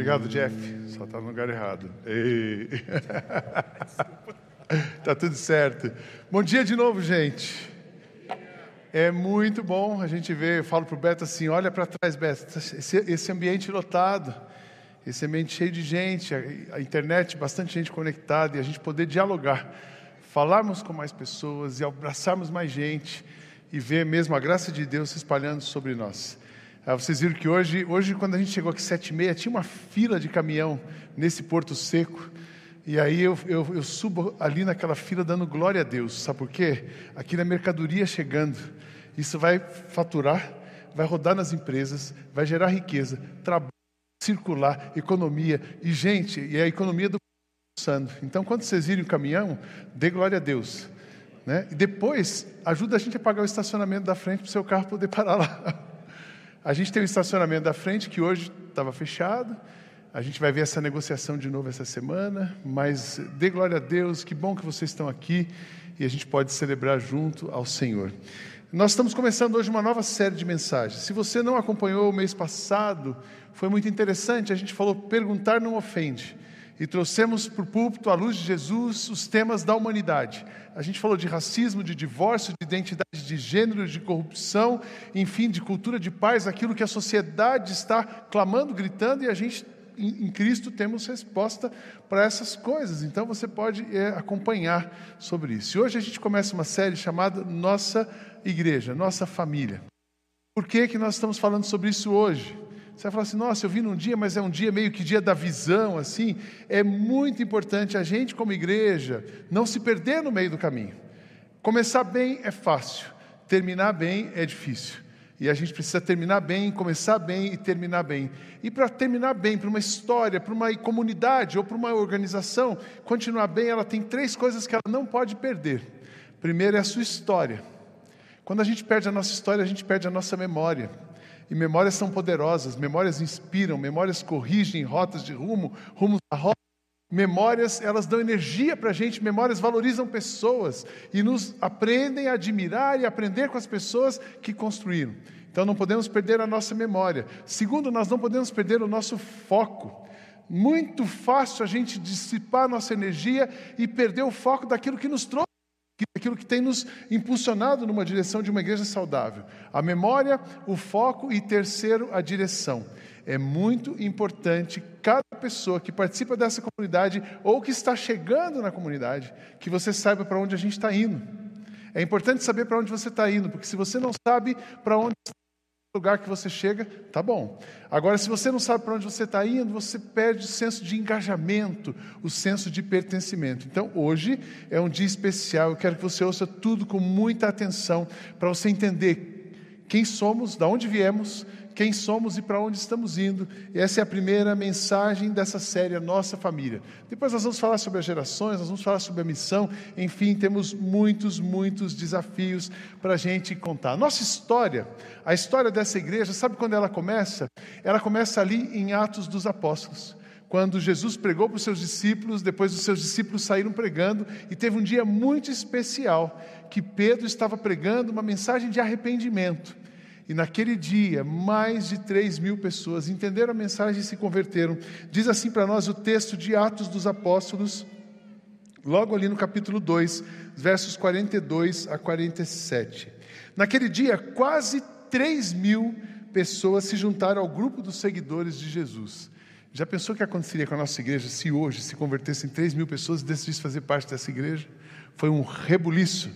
Obrigado, Jeff. Só está no lugar errado. Ei. tá tudo certo. Bom dia de novo, gente. É muito bom a gente ver. Eu falo para o Beto assim: olha para trás, Beto, esse, esse, ambiente lotado, esse ambiente cheio de gente, a, a internet, bastante gente conectada e a gente poder dialogar, falarmos com mais pessoas e abraçarmos mais gente e ver mesmo a graça de Deus se espalhando sobre nós. Ah, vocês viram que hoje, hoje quando a gente chegou aqui sete e meia, tinha uma fila de caminhão nesse Porto Seco. E aí eu, eu, eu, subo ali naquela fila dando glória a Deus. Sabe por quê? Aqui na mercadoria chegando. Isso vai faturar, vai rodar nas empresas, vai gerar riqueza, trabalho, circular, economia. E, gente, e a economia do usando. Então, quando vocês virem o caminhão, dê glória a Deus. Né? E depois, ajuda a gente a pagar o estacionamento da frente para o seu carro poder parar lá. A gente tem o estacionamento da frente que hoje estava fechado. A gente vai ver essa negociação de novo essa semana, mas dê glória a Deus, que bom que vocês estão aqui e a gente pode celebrar junto ao Senhor. Nós estamos começando hoje uma nova série de mensagens. Se você não acompanhou o mês passado, foi muito interessante. A gente falou perguntar não ofende e trouxemos para o púlpito, à luz de Jesus, os temas da humanidade. A gente falou de racismo, de divórcio, de identidade de gênero, de corrupção, enfim, de cultura de paz, aquilo que a sociedade está clamando, gritando, e a gente, em Cristo, temos resposta para essas coisas. Então você pode é, acompanhar sobre isso. E hoje a gente começa uma série chamada Nossa Igreja, Nossa Família. Por que, que nós estamos falando sobre isso hoje? Você vai falar assim, nossa, eu vim num dia, mas é um dia meio que dia da visão, assim. É muito importante a gente, como igreja, não se perder no meio do caminho. Começar bem é fácil, terminar bem é difícil. E a gente precisa terminar bem, começar bem e terminar bem. E para terminar bem, para uma história, para uma comunidade ou para uma organização, continuar bem, ela tem três coisas que ela não pode perder. Primeiro é a sua história. Quando a gente perde a nossa história, a gente perde a nossa memória. E memórias são poderosas, memórias inspiram, memórias corrigem rotas de rumo, rumos da rota. Memórias, elas dão energia para a gente, memórias valorizam pessoas e nos aprendem a admirar e aprender com as pessoas que construíram. Então não podemos perder a nossa memória. Segundo, nós não podemos perder o nosso foco. Muito fácil a gente dissipar nossa energia e perder o foco daquilo que nos trouxe aquilo que tem nos impulsionado numa direção de uma igreja saudável. A memória, o foco e terceiro, a direção. É muito importante cada pessoa que participa dessa comunidade ou que está chegando na comunidade, que você saiba para onde a gente está indo. É importante saber para onde você está indo, porque se você não sabe para onde lugar que você chega, tá bom. Agora, se você não sabe para onde você está indo, você perde o senso de engajamento, o senso de pertencimento. Então, hoje é um dia especial. Eu quero que você ouça tudo com muita atenção para você entender quem somos, de onde viemos, quem somos e para onde estamos indo. Essa é a primeira mensagem dessa série, a Nossa Família. Depois nós vamos falar sobre as gerações, nós vamos falar sobre a missão, enfim, temos muitos, muitos desafios para a gente contar. Nossa história, a história dessa igreja, sabe quando ela começa? Ela começa ali em Atos dos Apóstolos quando Jesus pregou para os seus discípulos, depois os seus discípulos saíram pregando, e teve um dia muito especial que Pedro estava pregando uma mensagem de arrependimento. E naquele dia, mais de 3 mil pessoas entenderam a mensagem e se converteram. Diz assim para nós o texto de Atos dos Apóstolos, logo ali no capítulo 2, versos 42 a 47. Naquele dia, quase 3 mil pessoas se juntaram ao grupo dos seguidores de Jesus. Já pensou o que aconteceria com a nossa igreja se hoje se convertessem 3 mil pessoas e decidissem fazer parte dessa igreja? Foi um rebuliço.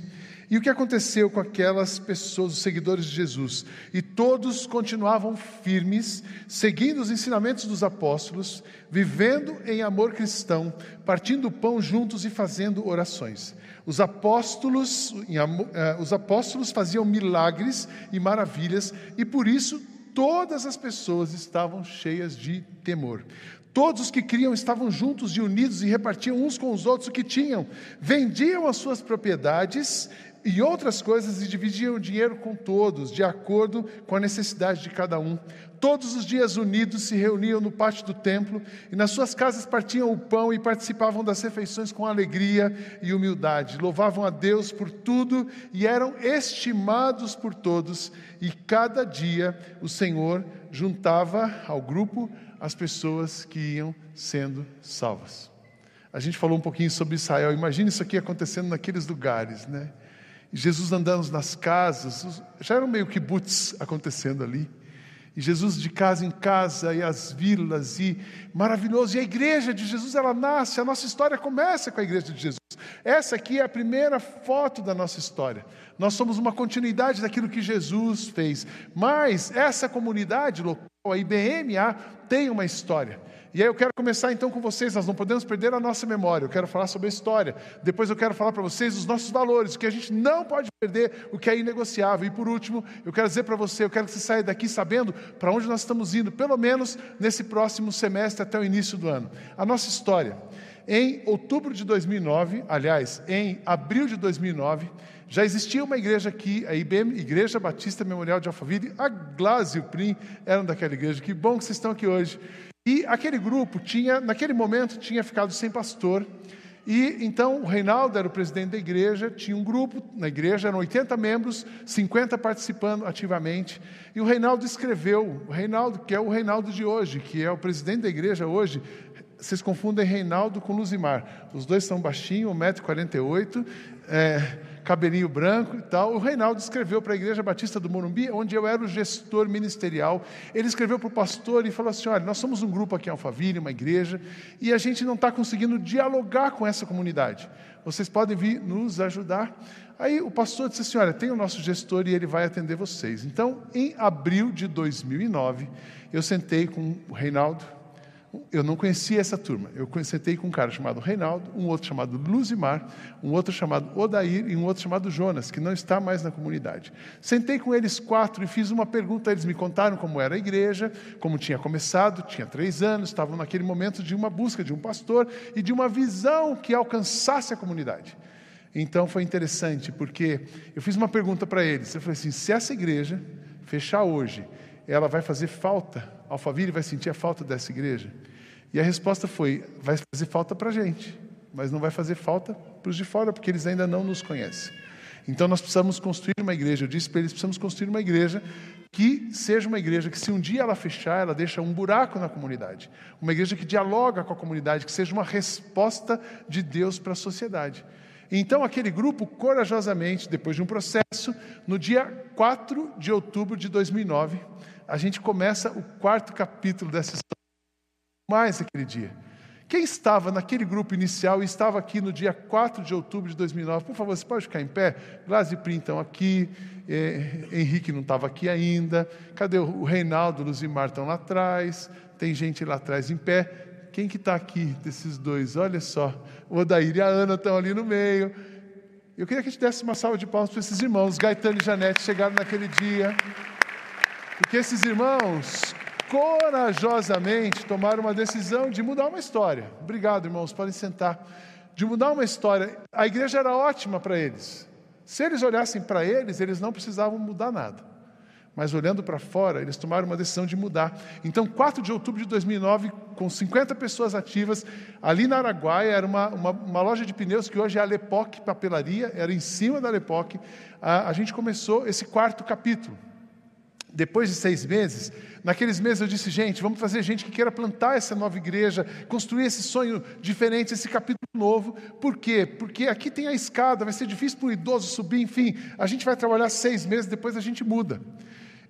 E o que aconteceu com aquelas pessoas, os seguidores de Jesus? E todos continuavam firmes, seguindo os ensinamentos dos apóstolos, vivendo em amor cristão, partindo o pão juntos e fazendo orações. Os apóstolos, eh, os apóstolos faziam milagres e maravilhas, e por isso todas as pessoas estavam cheias de temor. Todos os que criam estavam juntos e unidos e repartiam uns com os outros o que tinham, vendiam as suas propriedades e outras coisas e dividiam o dinheiro com todos, de acordo com a necessidade de cada um. Todos os dias unidos se reuniam no pátio do templo e nas suas casas partiam o pão e participavam das refeições com alegria e humildade. Louvavam a Deus por tudo e eram estimados por todos. E cada dia o Senhor juntava ao grupo as pessoas que iam sendo salvas. A gente falou um pouquinho sobre Israel. Imagina isso aqui acontecendo naqueles lugares, né? Jesus andando nas casas, já era meio que kibbutz acontecendo ali. E Jesus de casa em casa, e as vilas, e maravilhoso. E a igreja de Jesus, ela nasce, a nossa história começa com a igreja de Jesus. Essa aqui é a primeira foto da nossa história. Nós somos uma continuidade daquilo que Jesus fez. Mas essa comunidade local, a IBMA, tem uma história. E aí eu quero começar então com vocês, nós não podemos perder a nossa memória. Eu quero falar sobre a história. Depois eu quero falar para vocês os nossos valores, que a gente não pode perder, o que é inegociável. E por último, eu quero dizer para você, eu quero que você saia daqui sabendo para onde nós estamos indo, pelo menos nesse próximo semestre até o início do ano. A nossa história. Em outubro de 2009, aliás, em abril de 2009, já existia uma igreja aqui, a IBM, Igreja Batista Memorial de Alphaville, a Glass e o Prim eram daquela igreja. Que bom que vocês estão aqui hoje. E aquele grupo tinha, naquele momento, tinha ficado sem pastor. E então o Reinaldo era o presidente da igreja, tinha um grupo na igreja, eram 80 membros, 50 participando ativamente. E o Reinaldo escreveu, o Reinaldo, que é o Reinaldo de hoje, que é o presidente da igreja hoje, vocês confundem Reinaldo com Luzimar. Os dois são baixinhos, 1,48m. É, cabelinho branco e tal. O Reinaldo escreveu para a Igreja Batista do Morumbi, onde eu era o gestor ministerial. Ele escreveu para o pastor e falou assim: Olha, nós somos um grupo aqui em Alphaville, uma igreja, e a gente não está conseguindo dialogar com essa comunidade. Vocês podem vir nos ajudar. Aí o pastor disse assim: Olha, tem o nosso gestor e ele vai atender vocês. Então, em abril de 2009, eu sentei com o Reinaldo, eu não conhecia essa turma. Eu sentei com um cara chamado Reinaldo, um outro chamado Luzimar, um outro chamado Odair e um outro chamado Jonas, que não está mais na comunidade. Sentei com eles quatro e fiz uma pergunta. Eles me contaram como era a igreja, como tinha começado, tinha três anos, estavam naquele momento de uma busca de um pastor e de uma visão que alcançasse a comunidade. Então foi interessante, porque eu fiz uma pergunta para eles. Eu falei assim: se essa igreja fechar hoje, ela vai fazer falta Alphaville vai sentir a falta dessa igreja? E a resposta foi: vai fazer falta para a gente, mas não vai fazer falta para os de fora, porque eles ainda não nos conhecem. Então nós precisamos construir uma igreja. Eu disse para eles: precisamos construir uma igreja que seja uma igreja que, se um dia ela fechar, ela deixa um buraco na comunidade. Uma igreja que dialoga com a comunidade, que seja uma resposta de Deus para a sociedade. Então, aquele grupo, corajosamente, depois de um processo, no dia 4 de outubro de 2009, a gente começa o quarto capítulo dessa história. Mais aquele dia. Quem estava naquele grupo inicial e estava aqui no dia 4 de outubro de 2009, por favor, você pode ficar em pé? Glaze Prim estão aqui, eh, Henrique não estava aqui ainda, cadê o, Reinaldo, Luzimar estão lá atrás, tem gente lá atrás em pé. Quem que está aqui desses dois? Olha só, o Odair e a Ana estão ali no meio. Eu queria que a gente desse uma salva de palmas para esses irmãos. Gaetano e Janete chegaram naquele dia. Porque esses irmãos corajosamente tomaram uma decisão de mudar uma história. Obrigado, irmãos, podem sentar. De mudar uma história. A igreja era ótima para eles. Se eles olhassem para eles, eles não precisavam mudar nada. Mas olhando para fora, eles tomaram uma decisão de mudar. Então, 4 de outubro de 2009, com 50 pessoas ativas, ali na Araguaia, era uma, uma, uma loja de pneus que hoje é a Lepoc Papelaria, era em cima da Lepoc. A, a gente começou esse quarto capítulo. Depois de seis meses, naqueles meses eu disse, gente, vamos fazer gente que queira plantar essa nova igreja, construir esse sonho diferente, esse capítulo novo. Por quê? Porque aqui tem a escada, vai ser difícil para o idoso subir, enfim. A gente vai trabalhar seis meses, depois a gente muda.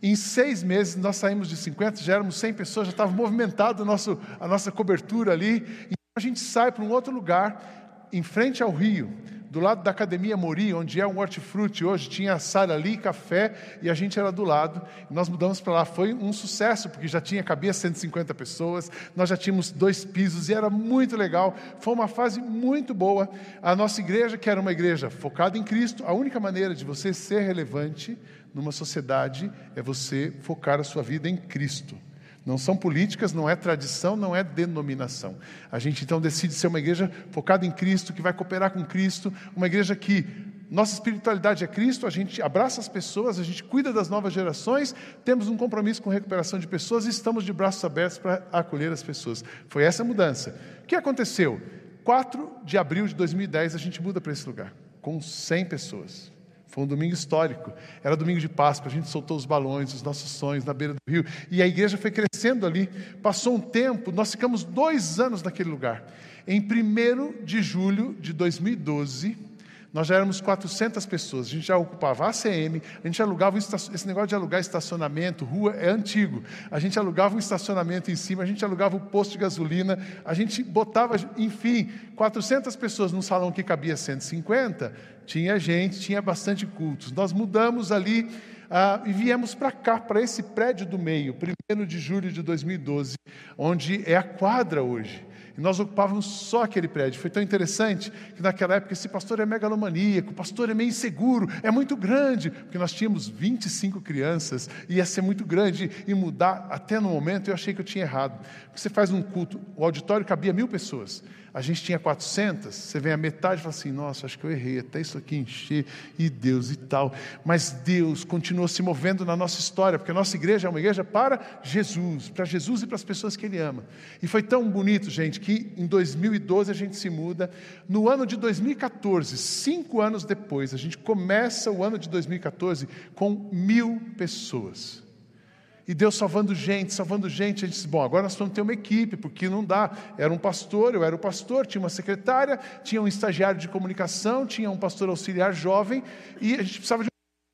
Em seis meses, nós saímos de 50, já éramos 100 pessoas, já estava movimentado a, nosso, a nossa cobertura ali. Então a gente sai para um outro lugar, em frente ao rio do lado da Academia Mori, onde é um hortifruti hoje, tinha sala ali, café, e a gente era do lado. nós mudamos para lá. Foi um sucesso, porque já tinha, cabia 150 pessoas, nós já tínhamos dois pisos, e era muito legal. Foi uma fase muito boa. A nossa igreja, que era uma igreja focada em Cristo, a única maneira de você ser relevante numa sociedade é você focar a sua vida em Cristo. Não são políticas, não é tradição, não é denominação. A gente então decide ser uma igreja focada em Cristo, que vai cooperar com Cristo, uma igreja que Nossa espiritualidade é Cristo, a gente abraça as pessoas, a gente cuida das novas gerações, temos um compromisso com recuperação de pessoas e estamos de braços abertos para acolher as pessoas. Foi essa a mudança. O que aconteceu? 4 de abril de 2010 a gente muda para esse lugar, com 100 pessoas. Foi um domingo histórico. Era domingo de Páscoa, a gente soltou os balões, os nossos sonhos na beira do rio. E a igreja foi crescendo ali. Passou um tempo, nós ficamos dois anos naquele lugar. Em 1 de julho de 2012, nós já éramos 400 pessoas, a gente já ocupava a ACM, a gente alugava, esse negócio de alugar estacionamento, rua, é antigo. A gente alugava um estacionamento em cima, a gente alugava o um posto de gasolina, a gente botava, enfim, 400 pessoas num salão que cabia 150, tinha gente, tinha bastante cultos. Nós mudamos ali ah, e viemos para cá, para esse prédio do meio, 1 de julho de 2012, onde é a quadra hoje. E nós ocupávamos só aquele prédio. Foi tão interessante que naquela época esse pastor é megalomaníaco, o pastor é meio inseguro, é muito grande, porque nós tínhamos 25 crianças, ia ser muito grande e mudar. Até no momento eu achei que eu tinha errado. Porque você faz um culto, o auditório cabia mil pessoas a gente tinha 400, você vem a metade e fala assim: nossa, acho que eu errei, até isso aqui encher, e Deus e tal. Mas Deus continua se movendo na nossa história, porque a nossa igreja é uma igreja para Jesus, para Jesus e para as pessoas que Ele ama. E foi tão bonito, gente, que em 2012 a gente se muda. No ano de 2014, cinco anos depois, a gente começa o ano de 2014 com mil pessoas. E Deus salvando gente, salvando gente. A gente disse: bom, agora nós vamos ter uma equipe, porque não dá. Era um pastor, eu era o pastor, tinha uma secretária, tinha um estagiário de comunicação, tinha um pastor auxiliar jovem, e a gente precisava de.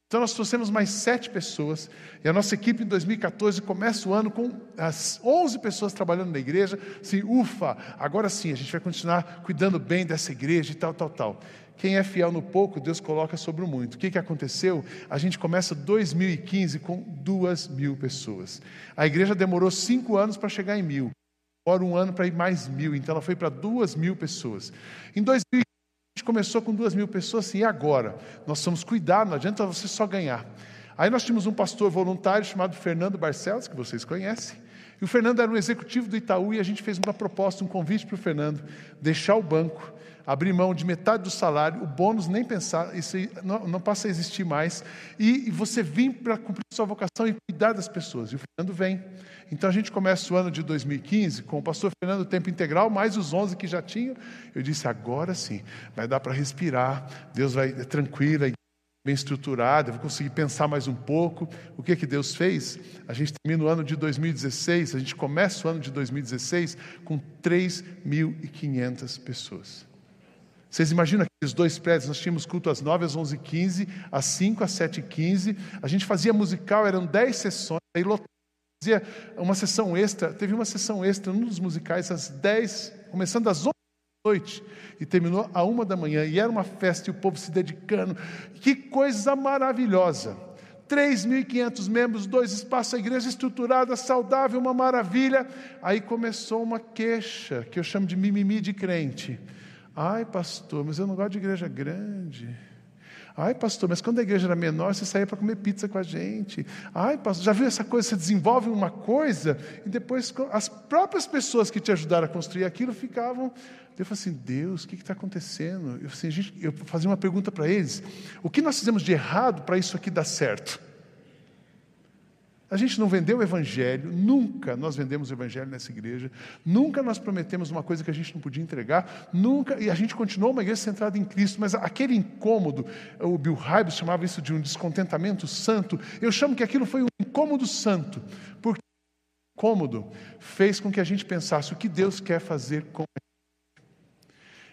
Então nós trouxemos mais sete pessoas, e a nossa equipe em 2014 começa o ano com as 11 pessoas trabalhando na igreja. Assim, ufa, agora sim, a gente vai continuar cuidando bem dessa igreja e tal, tal, tal. Quem é fiel no pouco, Deus coloca sobre o muito. O que, que aconteceu? A gente começa 2015 com duas mil pessoas. A igreja demorou cinco anos para chegar em mil. Agora um ano para ir mais mil. Então ela foi para duas mil pessoas. Em 2015 a gente começou com duas mil pessoas. Assim, e agora? Nós vamos cuidar, não adianta você só ganhar. Aí nós tínhamos um pastor voluntário chamado Fernando Barcelos, que vocês conhecem. E o Fernando era um executivo do Itaú e a gente fez uma proposta, um convite para o Fernando deixar o banco abrir mão de metade do salário, o bônus nem pensar, isso não, não passa a existir mais, e, e você vir para cumprir sua vocação e cuidar das pessoas. E o Fernando vem. Então a gente começa o ano de 2015 com o pastor Fernando tempo integral, mais os 11 que já tinham. Eu disse: agora sim, vai dar para respirar, Deus vai é tranquila, bem estruturada, vou conseguir pensar mais um pouco. O que que Deus fez? A gente termina o ano de 2016, a gente começa o ano de 2016 com 3.500 pessoas. Vocês imaginam aqueles dois prédios? Nós tínhamos culto às 9, às 11 h 15 às 5, às 7 h 15 A gente fazia musical, eram 10 sessões, aí fazia uma sessão extra. Teve uma sessão extra num dos musicais às 10, começando às 11 da noite e terminou à 1 da manhã. E era uma festa e o povo se dedicando. Que coisa maravilhosa! 3.500 membros, dois espaços, a igreja estruturada, saudável, uma maravilha. Aí começou uma queixa, que eu chamo de mimimi de crente. Ai, pastor, mas eu não gosto de igreja grande. Ai, pastor, mas quando a igreja era menor, você saía para comer pizza com a gente. Ai, pastor, já viu essa coisa? Você desenvolve uma coisa e depois as próprias pessoas que te ajudaram a construir aquilo ficavam. Eu falei assim: Deus, o que está acontecendo? Eu, assim, gente, eu fazia uma pergunta para eles: o que nós fizemos de errado para isso aqui dar certo? A gente não vendeu o Evangelho, nunca nós vendemos o Evangelho nessa igreja, nunca nós prometemos uma coisa que a gente não podia entregar, nunca, e a gente continuou uma igreja centrada em Cristo, mas aquele incômodo, o Bill Hybels chamava isso de um descontentamento santo, eu chamo que aquilo foi um incômodo santo, porque o incômodo fez com que a gente pensasse o que Deus quer fazer com a.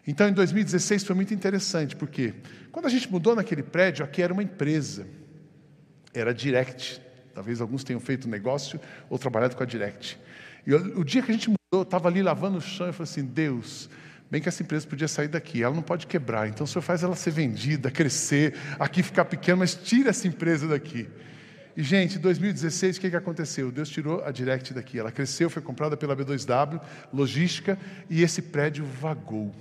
Então, em 2016 foi muito interessante, porque quando a gente mudou naquele prédio, aqui era uma empresa, era direct, Talvez alguns tenham feito negócio ou trabalhado com a Direct. E o, dia que a gente mudou, eu estava ali lavando o chão e falei assim: Deus, bem que essa empresa podia sair daqui, ela não pode quebrar, então o senhor faz ela ser vendida, crescer, aqui ficar pequena, mas tira essa empresa daqui. E, gente, em 2016, o que, que aconteceu? Deus tirou a Direct daqui. Ela cresceu, foi comprada pela B2W, logística, e esse prédio vagou.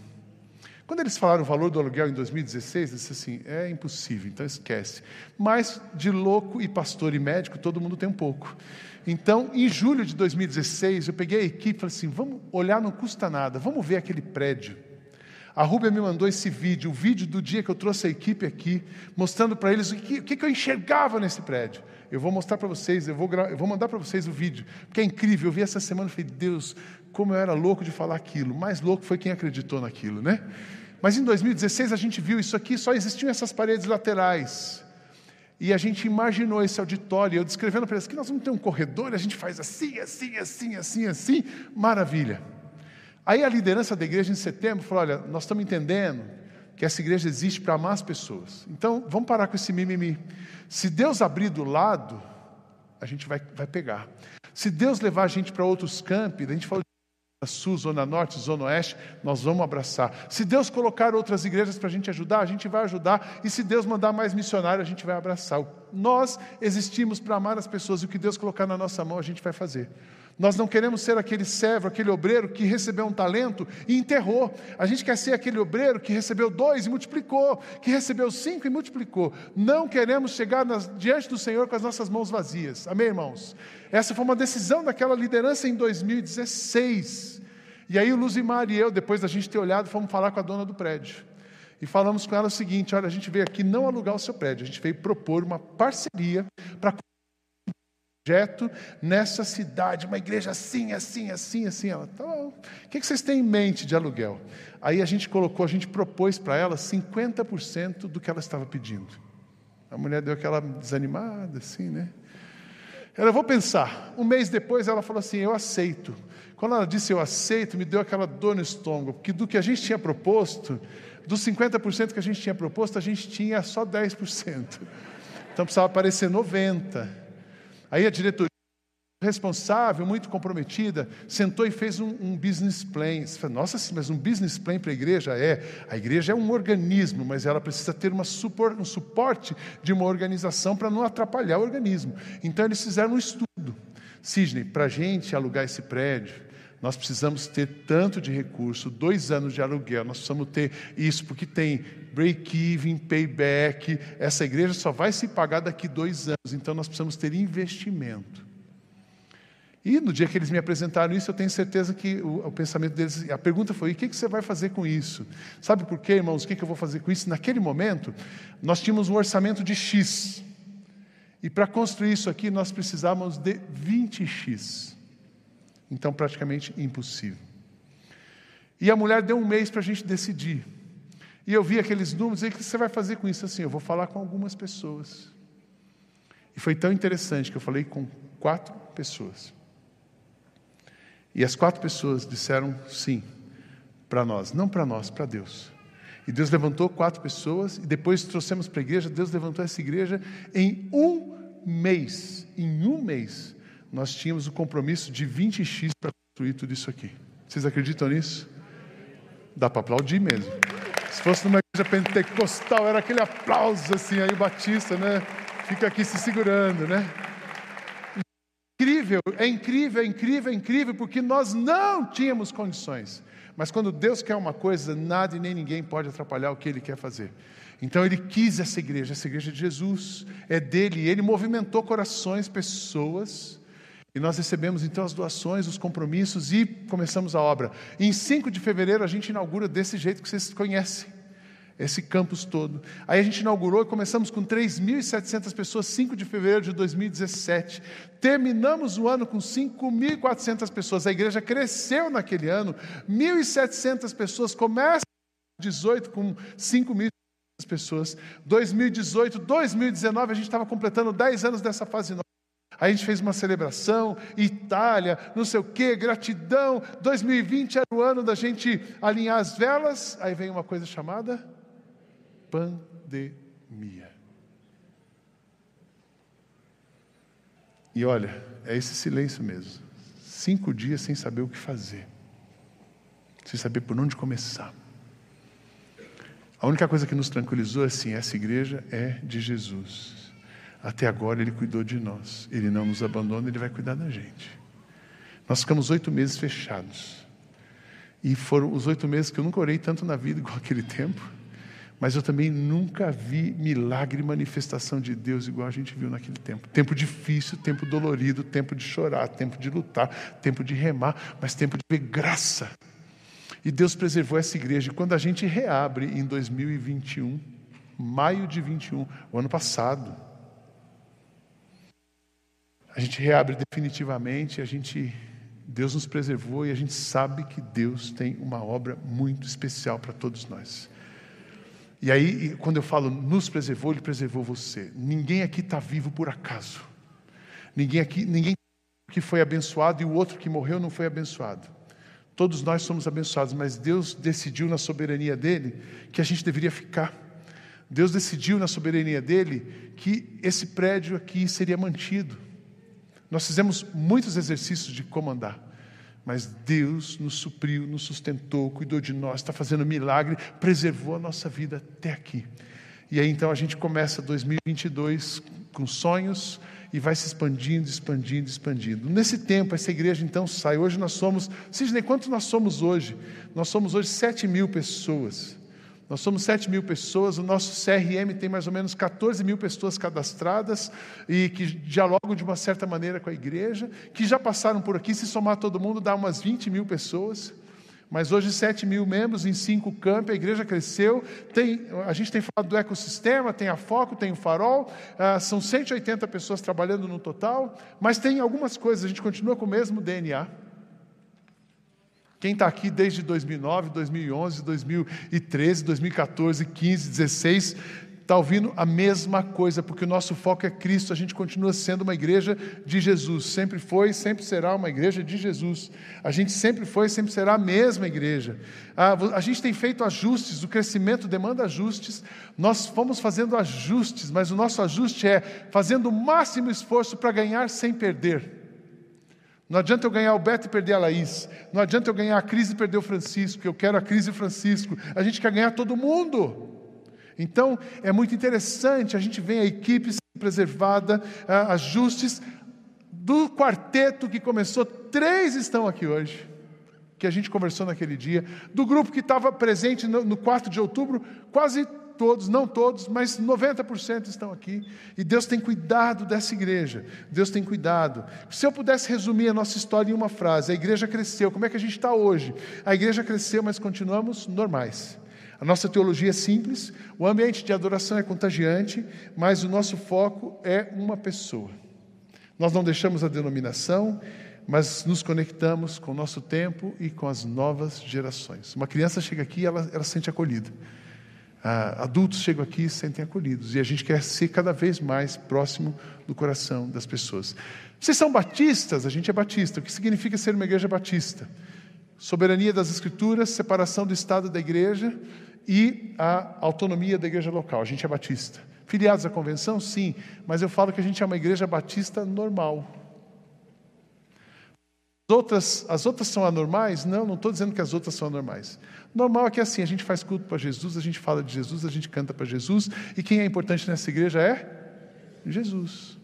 Quando eles falaram o valor do aluguel em 2016, eu disse assim: é impossível, então esquece. Mas de louco e pastor e médico, todo mundo tem um pouco. Então, em julho de 2016, eu peguei a equipe e falei assim: vamos olhar, não custa nada, vamos ver aquele prédio. A Rúbia me mandou esse vídeo, o vídeo do dia que eu trouxe a equipe aqui, mostrando para eles o que, o que eu enxergava nesse prédio. Eu vou mostrar para vocês, eu vou, eu vou mandar para vocês o vídeo, porque é incrível. Eu vi essa semana e falei, Deus, como eu era louco de falar aquilo. Mais louco foi quem acreditou naquilo, né? Mas em 2016 a gente viu isso aqui, só existiam essas paredes laterais. E a gente imaginou esse auditório, eu descrevendo para eles que nós vamos ter um corredor, a gente faz assim, assim, assim, assim, assim, maravilha. Aí a liderança da igreja em setembro falou: olha, nós estamos entendendo que essa igreja existe para amar as pessoas. Então vamos parar com esse mimimi. Se Deus abrir do lado, a gente vai, vai pegar. Se Deus levar a gente para outros campos, a gente falou sul, zona norte, zona oeste, nós vamos abraçar. Se Deus colocar outras igrejas para a gente ajudar, a gente vai ajudar. E se Deus mandar mais missionários, a gente vai abraçar. Nós existimos para amar as pessoas e o que Deus colocar na nossa mão, a gente vai fazer. Nós não queremos ser aquele servo, aquele obreiro que recebeu um talento e enterrou. A gente quer ser aquele obreiro que recebeu dois e multiplicou, que recebeu cinco e multiplicou. Não queremos chegar nas, diante do Senhor com as nossas mãos vazias. Amém, irmãos? Essa foi uma decisão daquela liderança em 2016. E aí o Luzimar e eu, depois da gente ter olhado, fomos falar com a dona do prédio. E falamos com ela o seguinte: olha, a gente veio aqui não alugar o seu prédio, a gente veio propor uma parceria para projeto nessa cidade, uma igreja assim, assim, assim, assim. Ela, tá bom. O que vocês têm em mente de aluguel? Aí a gente colocou, a gente propôs para ela 50% do que ela estava pedindo. A mulher deu aquela desanimada, assim, né? Ela, vou pensar. Um mês depois ela falou assim: eu aceito. Quando ela disse eu aceito, me deu aquela dor no estômago, porque do que a gente tinha proposto, dos 50% que a gente tinha proposto, a gente tinha só 10%. Então precisava aparecer 90%. Aí a diretoria responsável, muito comprometida, sentou e fez um, um business plan. Você Nossa, mas um business plan para a igreja é. A igreja é um organismo, mas ela precisa ter uma supor, um suporte de uma organização para não atrapalhar o organismo. Então eles fizeram um estudo. Sidney, para a gente alugar esse prédio, nós precisamos ter tanto de recurso, dois anos de aluguel, nós precisamos ter isso, porque tem break-even, payback. Essa igreja só vai se pagar daqui dois anos, então nós precisamos ter investimento. E no dia que eles me apresentaram isso, eu tenho certeza que o, o pensamento deles, a pergunta foi: o que, que você vai fazer com isso? Sabe por quê, irmãos? O que, que eu vou fazer com isso? Naquele momento, nós tínhamos um orçamento de X. E para construir isso aqui, nós precisávamos de 20X. Então, praticamente impossível. E a mulher deu um mês para a gente decidir. E eu vi aqueles números, e o que você vai fazer com isso? Assim, eu vou falar com algumas pessoas. E foi tão interessante que eu falei com quatro pessoas. E as quatro pessoas disseram sim para nós, não para nós, para Deus. E Deus levantou quatro pessoas, e depois trouxemos para a igreja. Deus levantou essa igreja em um mês. Em um mês, nós tínhamos o compromisso de 20x para construir tudo isso aqui. Vocês acreditam nisso? Dá para aplaudir mesmo. Se fosse numa igreja pentecostal, era aquele aplauso assim, aí o Batista, né? Fica aqui se segurando, né? Incrível, é incrível, é incrível, é incrível, porque nós não tínhamos condições. Mas quando Deus quer uma coisa, nada e nem ninguém pode atrapalhar o que Ele quer fazer. Então Ele quis essa igreja, essa igreja de Jesus, é dele. Ele movimentou corações, pessoas. E nós recebemos então as doações, os compromissos e começamos a obra. E em 5 de fevereiro a gente inaugura desse jeito que vocês conhecem, esse campus todo. Aí a gente inaugurou e começamos com 3.700 pessoas, 5 de fevereiro de 2017. Terminamos o ano com 5.400 pessoas. A igreja cresceu naquele ano, 1.700 pessoas. Começa 18 com 5.000 pessoas. 2018, 2019, a gente estava completando 10 anos dessa fase nova. Aí a gente fez uma celebração, Itália, não sei o quê, gratidão. 2020 era o ano da gente alinhar as velas. Aí vem uma coisa chamada pandemia. E olha, é esse silêncio mesmo. Cinco dias sem saber o que fazer, sem saber por onde começar. A única coisa que nos tranquilizou assim: essa igreja é de Jesus. Até agora Ele cuidou de nós. Ele não nos abandona, Ele vai cuidar da gente. Nós ficamos oito meses fechados. E foram os oito meses que eu nunca orei tanto na vida igual aquele tempo. Mas eu também nunca vi milagre e manifestação de Deus igual a gente viu naquele tempo. Tempo difícil, tempo dolorido, tempo de chorar, tempo de lutar, tempo de remar, mas tempo de ver graça. E Deus preservou essa igreja. E quando a gente reabre em 2021, maio de 21, o ano passado, a gente reabre definitivamente, a gente Deus nos preservou e a gente sabe que Deus tem uma obra muito especial para todos nós. E aí, quando eu falo nos preservou, Ele preservou você. Ninguém aqui está vivo por acaso. Ninguém aqui, ninguém que foi abençoado e o outro que morreu não foi abençoado. Todos nós somos abençoados, mas Deus decidiu na soberania dele que a gente deveria ficar. Deus decidiu na soberania dele que esse prédio aqui seria mantido. Nós fizemos muitos exercícios de comandar, mas Deus nos supriu, nos sustentou, cuidou de nós, está fazendo milagre, preservou a nossa vida até aqui. E aí então a gente começa 2022 com sonhos e vai se expandindo, expandindo, expandindo. Nesse tempo, essa igreja então sai. Hoje nós somos, Sidney, quantos nós somos hoje? Nós somos hoje 7 mil pessoas. Nós somos 7 mil pessoas, o nosso CRM tem mais ou menos 14 mil pessoas cadastradas e que dialogam de uma certa maneira com a igreja, que já passaram por aqui, se somar todo mundo, dá umas 20 mil pessoas. Mas hoje 7 mil membros em cinco campos, a igreja cresceu. Tem, a gente tem falado do ecossistema, tem a Foco, tem o Farol, ah, são 180 pessoas trabalhando no total, mas tem algumas coisas, a gente continua com o mesmo DNA. Quem está aqui desde 2009, 2011, 2013, 2014, 15, 16, está ouvindo a mesma coisa, porque o nosso foco é Cristo, a gente continua sendo uma igreja de Jesus, sempre foi, sempre será uma igreja de Jesus. A gente sempre foi, sempre será a mesma igreja. A, a gente tem feito ajustes, o crescimento demanda ajustes, nós fomos fazendo ajustes, mas o nosso ajuste é fazendo o máximo esforço para ganhar sem perder. Não adianta eu ganhar o Beto e perder a Laís. Não adianta eu ganhar a Cris e perder o Francisco. Eu quero a Cris e o Francisco. A gente quer ganhar todo mundo. Então, é muito interessante. A gente vê a equipe preservada, ajustes. Do quarteto que começou, três estão aqui hoje. Que a gente conversou naquele dia. Do grupo que estava presente no, no 4 de outubro, quase todos, não todos, mas 90% estão aqui. E Deus tem cuidado dessa igreja. Deus tem cuidado. Se eu pudesse resumir a nossa história em uma frase: a igreja cresceu. Como é que a gente está hoje? A igreja cresceu, mas continuamos normais. A nossa teologia é simples, o ambiente de adoração é contagiante, mas o nosso foco é uma pessoa. Nós não deixamos a denominação, mas nos conectamos com o nosso tempo e com as novas gerações. Uma criança chega aqui e ela, ela se sente acolhida. Ah, adultos chegam aqui e se sentem acolhidos. E a gente quer ser cada vez mais próximo do coração das pessoas. Vocês são batistas? A gente é batista. O que significa ser uma igreja batista? Soberania das Escrituras, separação do Estado da igreja e a autonomia da igreja local. A gente é batista. Filiados à convenção? Sim, mas eu falo que a gente é uma igreja batista normal. As outras, as outras são anormais? Não, não estou dizendo que as outras são anormais. Normal é que é assim, a gente faz culto para Jesus, a gente fala de Jesus, a gente canta para Jesus, e quem é importante nessa igreja é Jesus.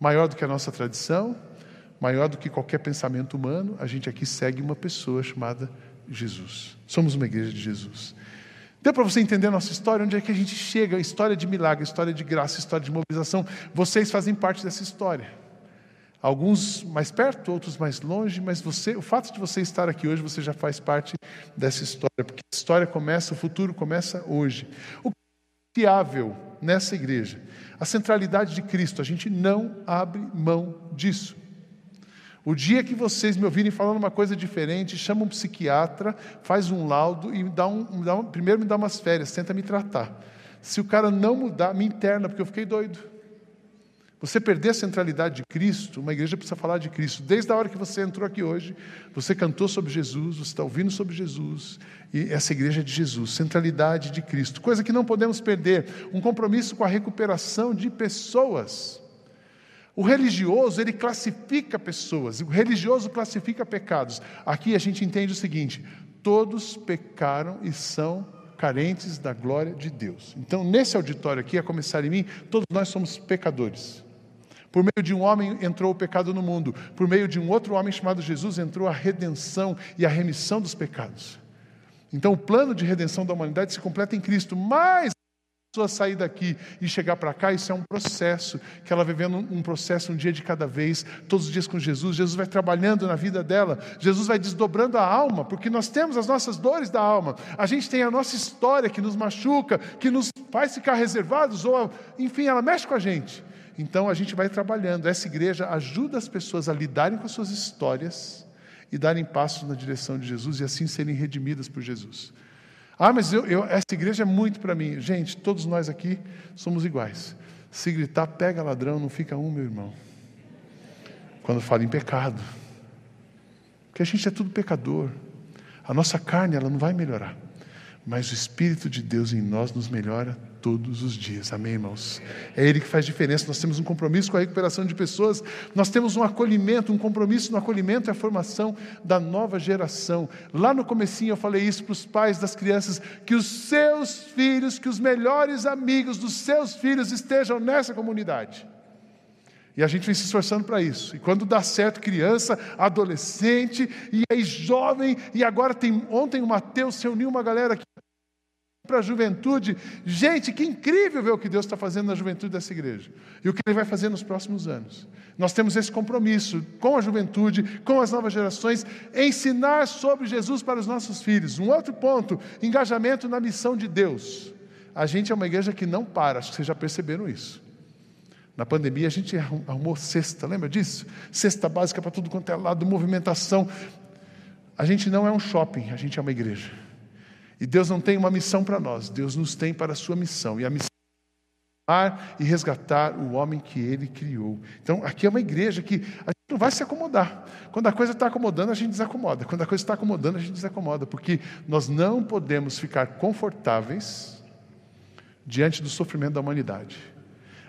Maior do que a nossa tradição, maior do que qualquer pensamento humano, a gente aqui segue uma pessoa chamada Jesus. Somos uma igreja de Jesus. Deu para você entender a nossa história? Onde é que a gente chega? História de milagre, história de graça, história de mobilização. Vocês fazem parte dessa história. Alguns mais perto, outros mais longe, mas você, o fato de você estar aqui hoje, você já faz parte dessa história, porque a história começa, o futuro começa hoje. O que é fiável nessa igreja? A centralidade de Cristo, a gente não abre mão disso. O dia que vocês me ouvirem falando uma coisa diferente, chama um psiquiatra, faz um laudo e dá um, dá um, primeiro me dá umas férias, tenta me tratar. Se o cara não mudar, me interna, porque eu fiquei doido. Você perder a centralidade de Cristo, uma igreja precisa falar de Cristo. Desde a hora que você entrou aqui hoje, você cantou sobre Jesus, você está ouvindo sobre Jesus, e essa igreja é de Jesus, centralidade de Cristo. Coisa que não podemos perder, um compromisso com a recuperação de pessoas. O religioso, ele classifica pessoas, o religioso classifica pecados. Aqui a gente entende o seguinte: todos pecaram e são carentes da glória de Deus. Então, nesse auditório aqui, a começar em mim, todos nós somos pecadores. Por meio de um homem entrou o pecado no mundo, por meio de um outro homem chamado Jesus entrou a redenção e a remissão dos pecados. Então o plano de redenção da humanidade se completa em Cristo, mas pessoa sair daqui e chegar para cá, isso é um processo, que ela vivendo um processo um dia de cada vez, todos os dias com Jesus. Jesus vai trabalhando na vida dela, Jesus vai desdobrando a alma, porque nós temos as nossas dores da alma, a gente tem a nossa história que nos machuca, que nos faz ficar reservados, ou enfim, ela mexe com a gente. Então a gente vai trabalhando. Essa igreja ajuda as pessoas a lidarem com as suas histórias e darem passos na direção de Jesus e assim serem redimidas por Jesus. Ah, mas eu, eu, essa igreja é muito para mim. Gente, todos nós aqui somos iguais. Se gritar, pega ladrão, não fica um, meu irmão. Quando fala em pecado. Porque a gente é tudo pecador. A nossa carne, ela não vai melhorar. Mas o Espírito de Deus em nós nos melhora todos os dias. Amém, irmãos? É Ele que faz diferença. Nós temos um compromisso com a recuperação de pessoas, nós temos um acolhimento, um compromisso no acolhimento e a formação da nova geração. Lá no comecinho eu falei isso para os pais das crianças, que os seus filhos, que os melhores amigos dos seus filhos estejam nessa comunidade. E a gente vem se esforçando para isso. E quando dá certo, criança, adolescente, e aí jovem, e agora tem. Ontem o Mateus se uniu uma galera aqui para a juventude. Gente, que incrível ver o que Deus está fazendo na juventude dessa igreja e o que Ele vai fazer nos próximos anos. Nós temos esse compromisso com a juventude, com as novas gerações, ensinar sobre Jesus para os nossos filhos. Um outro ponto: engajamento na missão de Deus. A gente é uma igreja que não para, acho que vocês já perceberam isso. Na pandemia a gente arrumou cesta, lembra disso? Cesta básica para tudo quanto é lado, movimentação. A gente não é um shopping, a gente é uma igreja. E Deus não tem uma missão para nós, Deus nos tem para a sua missão. E a missão é amar e resgatar o homem que ele criou. Então, aqui é uma igreja que a gente não vai se acomodar. Quando a coisa está acomodando, a gente desacomoda. Quando a coisa está acomodando, a gente desacomoda. Porque nós não podemos ficar confortáveis diante do sofrimento da humanidade.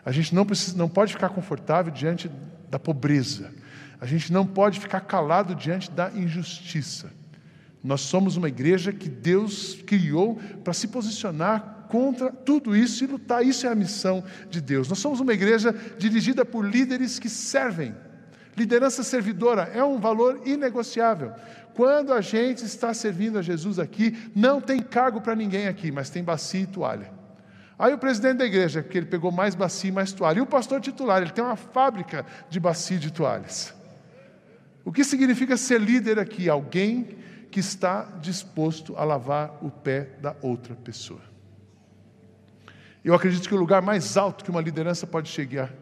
A gente não, precisa, não pode ficar confortável diante da pobreza. A gente não pode ficar calado diante da injustiça. Nós somos uma igreja que Deus criou para se posicionar contra tudo isso e lutar. Isso é a missão de Deus. Nós somos uma igreja dirigida por líderes que servem. Liderança servidora é um valor inegociável. Quando a gente está servindo a Jesus aqui, não tem cargo para ninguém aqui, mas tem bacia e toalha. Aí o presidente da igreja, que ele pegou mais bacia e mais toalha. E o pastor titular, ele tem uma fábrica de bacia e de toalhas. O que significa ser líder aqui? Alguém que está disposto a lavar o pé da outra pessoa. Eu acredito que o lugar mais alto que uma liderança pode chegar,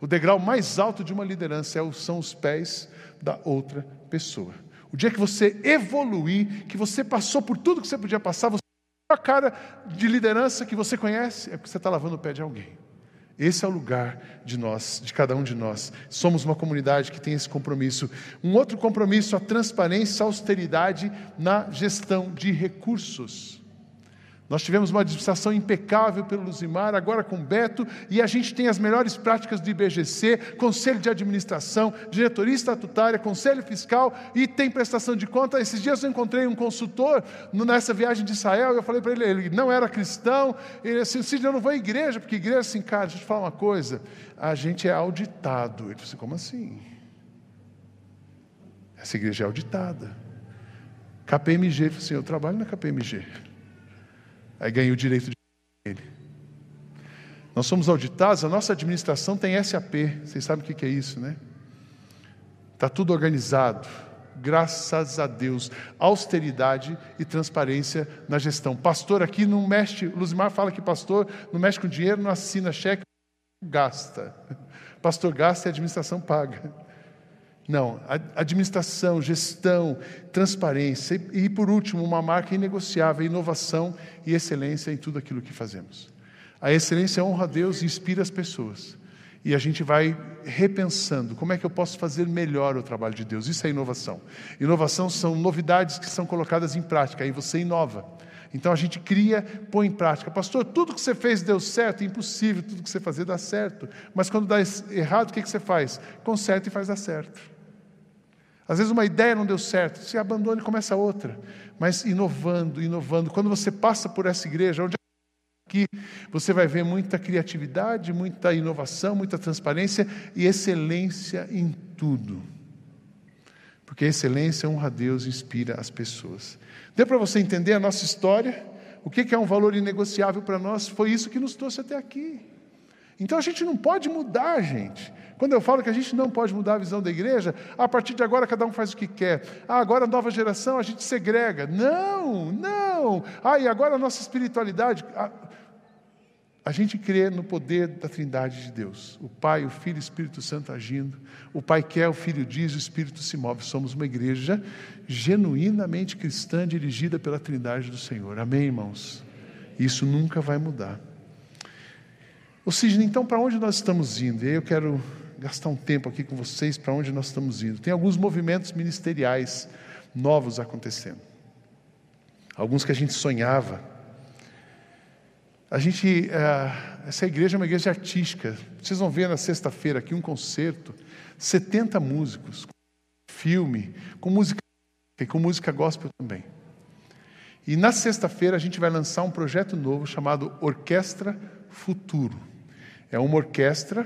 o degrau mais alto de uma liderança é são os pés da outra pessoa. O dia que você evoluir, que você passou por tudo que você podia passar, você a cara de liderança que você conhece, é porque você está lavando o pé de alguém. Esse é o lugar de nós, de cada um de nós. Somos uma comunidade que tem esse compromisso. Um outro compromisso, a transparência, a austeridade na gestão de recursos. Nós tivemos uma administração impecável pelo Luzimar, agora com Beto, e a gente tem as melhores práticas do IBGC, Conselho de Administração, Diretoria Estatutária, Conselho Fiscal e tem prestação de conta. Esses dias eu encontrei um consultor nessa viagem de Israel, e eu falei para ele, ele não era cristão, ele disse assim, eu não vou à igreja, porque igreja assim, cara, deixa eu te falar uma coisa, a gente é auditado. Ele disse, como assim? Essa igreja é auditada. KPMG, eu assim, eu trabalho na KPMG. Aí ganhei o direito de ele. Nós somos auditados, a nossa administração tem SAP. Vocês sabem o que é isso, né? Está tudo organizado. Graças a Deus. Austeridade e transparência na gestão. Pastor aqui não mexe. Luzimar fala que pastor não mexe com dinheiro, não assina cheque, gasta. Pastor gasta e a administração paga. Não, administração, gestão, transparência e, por último, uma marca inegociável, inovação e excelência em tudo aquilo que fazemos. A excelência honra a Deus e inspira as pessoas. E a gente vai repensando como é que eu posso fazer melhor o trabalho de Deus. Isso é inovação. Inovação são novidades que são colocadas em prática, aí você inova. Então a gente cria, põe em prática. Pastor, tudo que você fez deu certo? É impossível tudo que você fazer dar certo. Mas quando dá errado, o que você faz? Conserta e faz dar certo. Às vezes uma ideia não deu certo, se abandona e começa outra. Mas inovando, inovando. Quando você passa por essa igreja, onde aqui você vai ver muita criatividade, muita inovação, muita transparência e excelência em tudo. Porque a excelência honra a Deus e inspira as pessoas. Deu para você entender a nossa história? O que é um valor inegociável para nós? Foi isso que nos trouxe até aqui. Então a gente não pode mudar, gente. Quando eu falo que a gente não pode mudar a visão da igreja, a partir de agora cada um faz o que quer. Ah, agora a nova geração a gente segrega. Não, não. Ah, e agora a nossa espiritualidade. A, gente crê no poder da Trindade de Deus. O Pai, o Filho e o Espírito Santo agindo. O Pai quer, o Filho diz, o Espírito se move. Somos uma igreja genuinamente cristã dirigida pela Trindade do Senhor. Amém, irmãos? Isso nunca vai mudar. Ou seja, então, para onde nós estamos indo? E eu quero gastar um tempo aqui com vocês para onde nós estamos indo. Tem alguns movimentos ministeriais novos acontecendo. Alguns que a gente sonhava. A gente, uh, essa igreja é uma igreja artística. Vocês vão ver na sexta-feira aqui um concerto, 70 músicos, filme, com música e com música gospel também. E na sexta-feira a gente vai lançar um projeto novo chamado Orquestra Futuro. É uma orquestra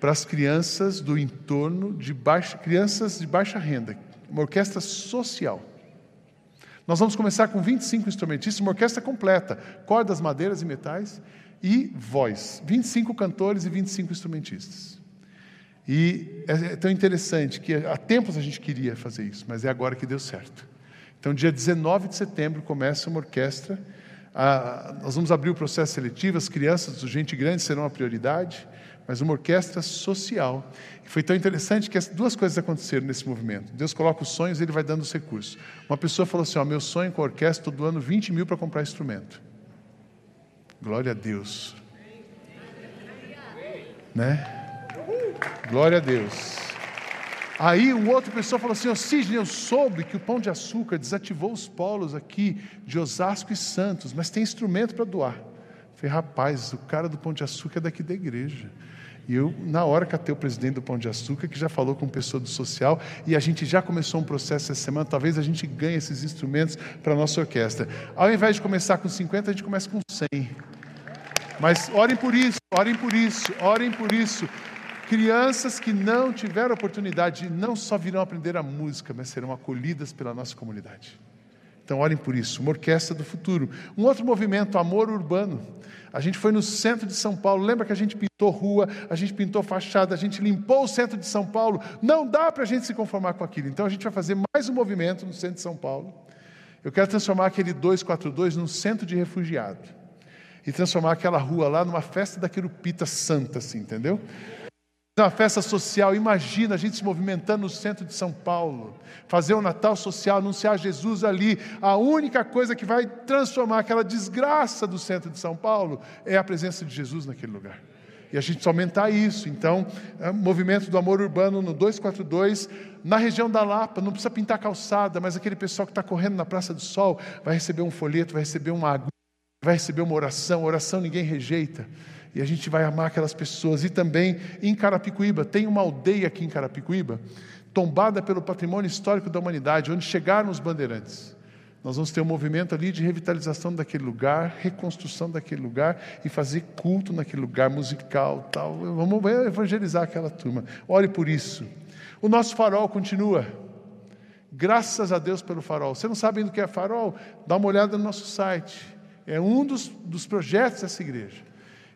para as crianças do entorno de baixa, crianças de baixa renda, uma orquestra social. Nós vamos começar com 25 instrumentistas, uma orquestra completa, cordas, madeiras e metais e voz. 25 cantores e 25 instrumentistas. E é tão interessante que há tempos a gente queria fazer isso, mas é agora que deu certo. Então, dia 19 de setembro começa uma orquestra. Ah, nós vamos abrir o processo seletivo, as crianças do Gente Grande serão a prioridade mas uma orquestra social. E foi tão interessante que as duas coisas aconteceram nesse movimento. Deus coloca os sonhos e ele vai dando os recursos. Uma pessoa falou assim: ó, meu sonho com a orquestra, estou doando 20 mil para comprar instrumento. Glória a Deus. Né? Glória a Deus. Aí o outro pessoa falou assim: Ô Sidney, eu soube que o Pão de Açúcar desativou os polos aqui de Osasco e Santos, mas tem instrumento para doar. Eu falei, rapaz, o cara do Pão de Açúcar é daqui da igreja. E eu, na hora, catei o presidente do Pão de Açúcar, que já falou com pessoa do social, e a gente já começou um processo essa semana. Talvez a gente ganhe esses instrumentos para a nossa orquestra. Ao invés de começar com 50, a gente começa com 100. Mas orem por isso, orem por isso, orem por isso. Crianças que não tiveram oportunidade, não só virão aprender a música, mas serão acolhidas pela nossa comunidade. Então, orem por isso. Uma orquestra do futuro. Um outro movimento, Amor Urbano. A gente foi no centro de São Paulo. Lembra que a gente pintou rua, a gente pintou fachada, a gente limpou o centro de São Paulo. Não dá para a gente se conformar com aquilo. Então, a gente vai fazer mais um movimento no centro de São Paulo. Eu quero transformar aquele 242 num centro de refugiado. E transformar aquela rua lá numa festa da Querupita Santa, assim, entendeu? Uma festa social, imagina a gente se movimentando no centro de São Paulo, fazer um Natal social, anunciar Jesus ali. A única coisa que vai transformar aquela desgraça do centro de São Paulo é a presença de Jesus naquele lugar. E a gente precisa aumentar isso. Então, é movimento do amor urbano no 242, na região da Lapa, não precisa pintar calçada, mas aquele pessoal que está correndo na Praça do Sol vai receber um folheto, vai receber uma agulha, vai receber uma oração. Oração ninguém rejeita e a gente vai amar aquelas pessoas. E também em Carapicuíba, tem uma aldeia aqui em Carapicuíba, tombada pelo patrimônio histórico da humanidade, onde chegaram os bandeirantes. Nós vamos ter um movimento ali de revitalização daquele lugar, reconstrução daquele lugar e fazer culto naquele lugar musical, tal. Vamos evangelizar aquela turma. Ore por isso. O nosso farol continua. Graças a Deus pelo farol. Você não sabe ainda o que é farol? Dá uma olhada no nosso site. É um dos, dos projetos dessa igreja.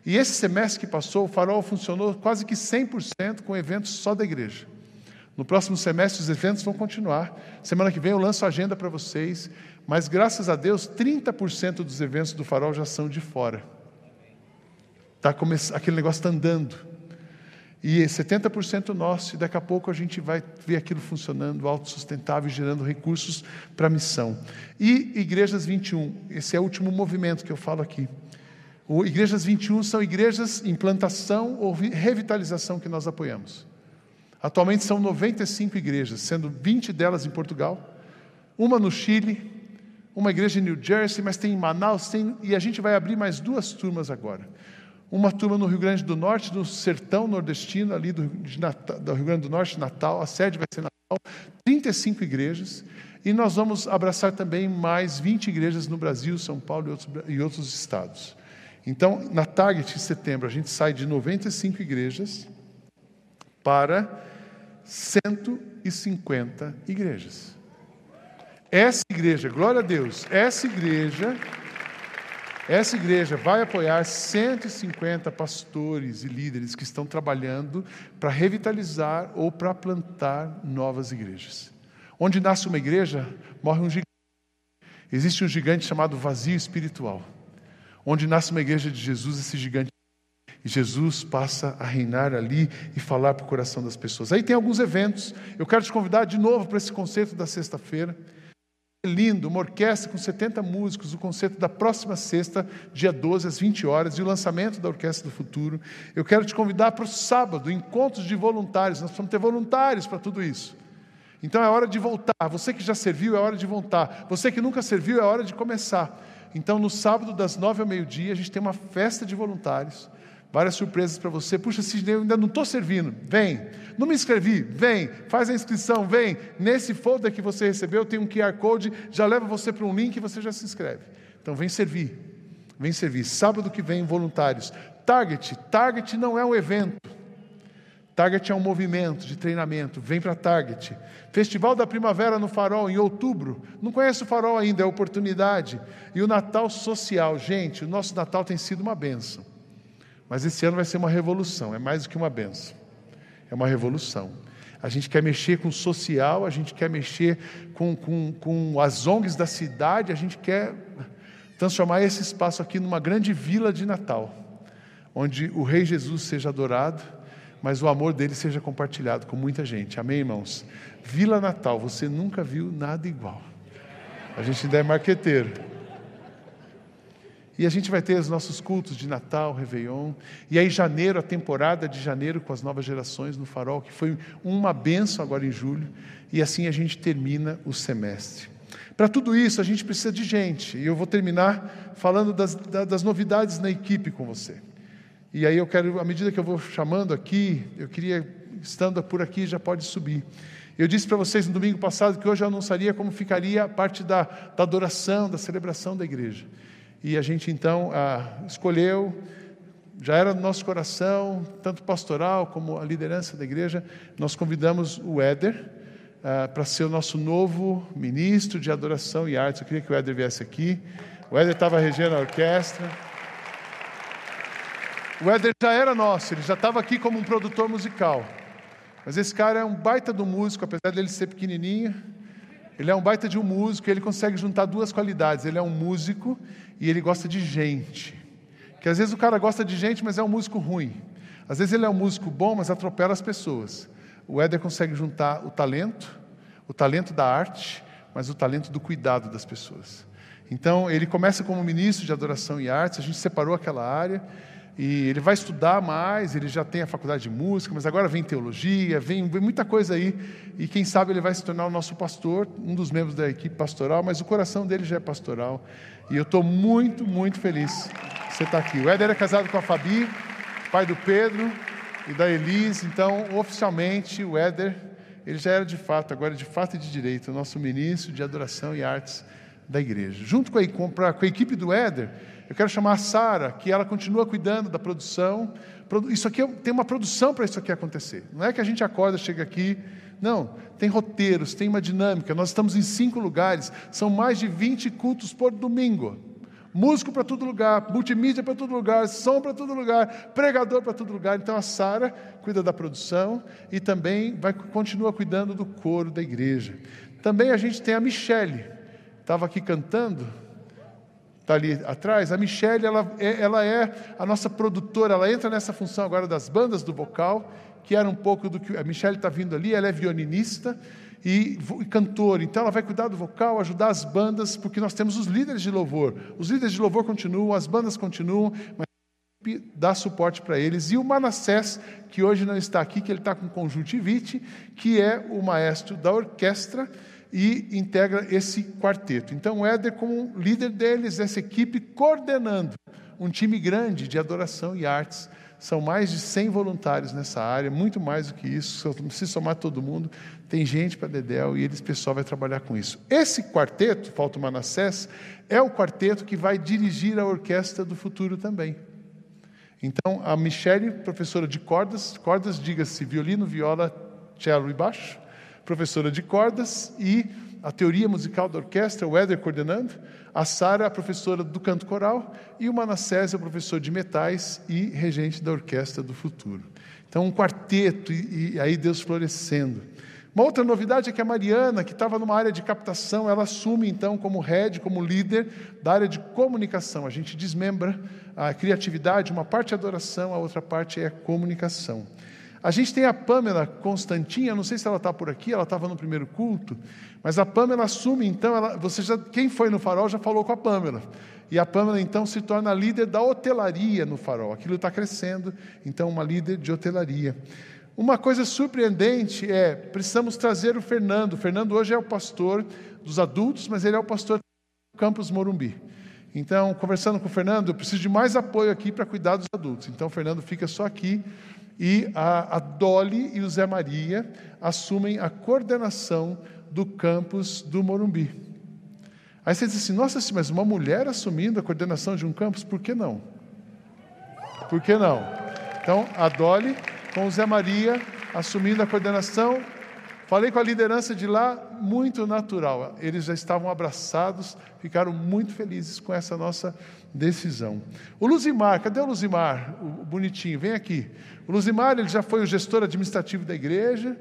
E esse semestre que passou, o farol funcionou quase que 100% com eventos só da igreja. No próximo semestre, os eventos vão continuar. Semana que vem eu lanço a agenda para vocês. Mas graças a Deus, 30% dos eventos do farol já são de fora. Tá. Aquele negócio está andando. E 70% nosso, e daqui a pouco a gente vai ver aquilo funcionando, autossustentável, gerando recursos para a missão. E Igrejas 21, esse é o último movimento que eu falo aqui. O igrejas 21 são igrejas em plantação ou revitalização que nós apoiamos. Atualmente são 95 igrejas, sendo 20 delas em Portugal, uma no Chile, uma igreja em New Jersey, mas tem em Manaus, tem, e a gente vai abrir mais duas turmas agora. Uma turma no Rio Grande do Norte, no sertão nordestino, ali do, Natal, do Rio Grande do Norte, Natal, a sede vai ser Natal, 35 igrejas, e nós vamos abraçar também mais 20 igrejas no Brasil, São Paulo e outros, e outros estados. Então, na Target, em setembro, a gente sai de 95 igrejas para 150 igrejas. Essa igreja, glória a Deus, essa igreja Essa igreja vai apoiar 150 pastores e líderes que estão trabalhando para revitalizar ou para plantar novas igrejas. Onde nasce uma igreja, morre um gigante. Existe um gigante chamado vazio espiritual. Onde nasce uma igreja de Jesus, esse gigante e Jesus passa a reinar ali e falar para o coração das pessoas. Aí tem alguns eventos. Eu quero te convidar de novo para esse concerto da sexta-feira. É lindo, uma orquestra com 70 músicos, o concerto da próxima sexta, dia 12, às 20 horas, e o lançamento da Orquestra do Futuro. Eu quero te convidar para o sábado, encontros de voluntários. Nós precisamos ter voluntários para tudo isso. Então é hora de voltar. Você que já serviu, é hora de voltar. Você que nunca serviu, é hora de começar. Então, no sábado, das nove ao meio-dia, a gente tem uma festa de voluntários. Várias surpresas para você. Puxa, Sidney, eu ainda não estou servindo. Vem. Não me inscrevi. Vem. Faz a inscrição. Vem. Nesse folder que você recebeu tem um QR Code. Já leva você para um link e você já se inscreve. Então vem servir. Vem servir. Sábado que vem, voluntários. Target. Target não é um evento. Target é um movimento de treinamento. Vem para Target. Festival da Primavera no Farol, em outubro. Não conhece o Farol ainda, é oportunidade. E o Natal Social. Gente, o nosso Natal tem sido uma benção. Mas esse ano vai ser uma revolução, é mais do que uma benção. É uma revolução. A gente quer mexer com o social, a gente quer mexer com, com, com as ONGs da cidade, a gente quer transformar esse espaço aqui numa grande vila de Natal, onde o Rei Jesus seja adorado, mas o amor dele seja compartilhado com muita gente. Amém, irmãos? Vila Natal, você nunca viu nada igual. A gente ainda é marqueteiro. E a gente vai ter os nossos cultos de Natal, Réveillon. E aí, janeiro, a temporada de janeiro com as novas gerações no Farol, que foi uma benção agora em julho. E assim a gente termina o semestre. Para tudo isso, a gente precisa de gente. E eu vou terminar falando das, das novidades na equipe com você. E aí eu quero, à medida que eu vou chamando aqui, eu queria, estando por aqui, já pode subir. Eu disse para vocês no domingo passado que hoje eu anunciaria como ficaria a parte da, da adoração, da celebração da igreja. E a gente então ah, escolheu, já era no nosso coração, tanto pastoral como a liderança da igreja, nós convidamos o Éder ah, para ser o nosso novo ministro de adoração e artes. Eu queria que o Éder viesse aqui. O Éder estava regendo a orquestra. O Éder já era nosso, ele já estava aqui como um produtor musical. Mas esse cara é um baita do músico, apesar dele ser pequenininho. Ele é um baita de um músico, ele consegue juntar duas qualidades. Ele é um músico e ele gosta de gente. Que às vezes o cara gosta de gente, mas é um músico ruim. Às vezes ele é um músico bom, mas atropela as pessoas. O Éder consegue juntar o talento, o talento da arte, mas o talento do cuidado das pessoas. Então, ele começa como ministro de adoração e artes, a gente separou aquela área, e ele vai estudar mais, ele já tem a faculdade de música, mas agora vem teologia, vem, vem, muita coisa aí, e quem sabe ele vai se tornar o nosso pastor, um dos membros da equipe pastoral, mas o coração dele já é pastoral. E eu estou muito, muito feliz que você está aqui. O Éder é casado com a Fabi, pai do Pedro e da Elise, então oficialmente o Éder, ele já era de fato, agora de fato e de direito, o nosso ministro de adoração e artes da igreja. Junto com a, com a equipe do Éder, eu quero chamar a Sara, que ela continua cuidando da produção. Isso aqui é tem uma produção para isso aqui acontecer. Não é que a gente acorda, chega aqui. Não, tem roteiros, tem uma dinâmica. Nós estamos em cinco lugares, são mais de 20 cultos por domingo. Músico para todo lugar, multimídia para todo lugar, som para todo lugar, pregador para todo lugar. Então a Sara cuida da produção e também vai continua cuidando do coro da igreja. Também a gente tem a Michele, estava aqui cantando, está ali atrás, a Michelle, ela é, ela é a nossa produtora, ela entra nessa função agora das bandas do vocal, que era um pouco do que a Michelle está vindo ali, ela é violinista e, e cantora, então ela vai cuidar do vocal, ajudar as bandas, porque nós temos os líderes de louvor. Os líderes de louvor continuam, as bandas continuam, mas dá suporte para eles. E o Manassés, que hoje não está aqui, que ele está com conjuntivite, que é o maestro da orquestra, e integra esse quarteto. Então, o Éder, como líder deles, essa equipe coordenando um time grande de adoração e artes. São mais de 100 voluntários nessa área, muito mais do que isso. Se somar todo mundo, tem gente para Dedéu e eles, pessoal, vai trabalhar com isso. Esse quarteto, Falta Manassés, é o quarteto que vai dirigir a orquestra do futuro também. Então, a Michele, professora de cordas, cordas, diga-se violino, viola, cello e baixo, professora de cordas, e a teoria musical da orquestra, o Éder coordenando, a Sara, a professora do canto coral, e o Manassés, o professor de metais e regente da orquestra do futuro. Então, um quarteto, e, e aí Deus florescendo. Uma outra novidade é que a Mariana, que estava numa área de captação, ela assume então como head, como líder da área de comunicação. A gente desmembra a criatividade, uma parte é adoração, a outra parte é comunicação. A gente tem a Pamela Constantinha, não sei se ela está por aqui, ela estava no primeiro culto, mas a Pamela assume, então, ela, você já, quem foi no farol já falou com a Pamela. E a Pamela, então, se torna líder da hotelaria no farol. Aquilo está crescendo, então, uma líder de hotelaria. Uma coisa surpreendente é, precisamos trazer o Fernando. O Fernando hoje é o pastor dos adultos, mas ele é o pastor do campus Morumbi. Então, conversando com o Fernando, eu preciso de mais apoio aqui para cuidar dos adultos. Então, o Fernando fica só aqui e a, a Dolly e o Zé Maria assumem a coordenação do campus do Morumbi. Aí você diz assim: nossa, mas uma mulher assumindo a coordenação de um campus, por que não? Por que não? Então, a Dolly com o Zé Maria assumindo a coordenação. Falei com a liderança de lá, muito natural. Eles já estavam abraçados, ficaram muito felizes com essa nossa decisão. O Luzimar, cadê o Luzimar? O bonitinho, vem aqui. O Luzimar, ele já foi o gestor administrativo da igreja.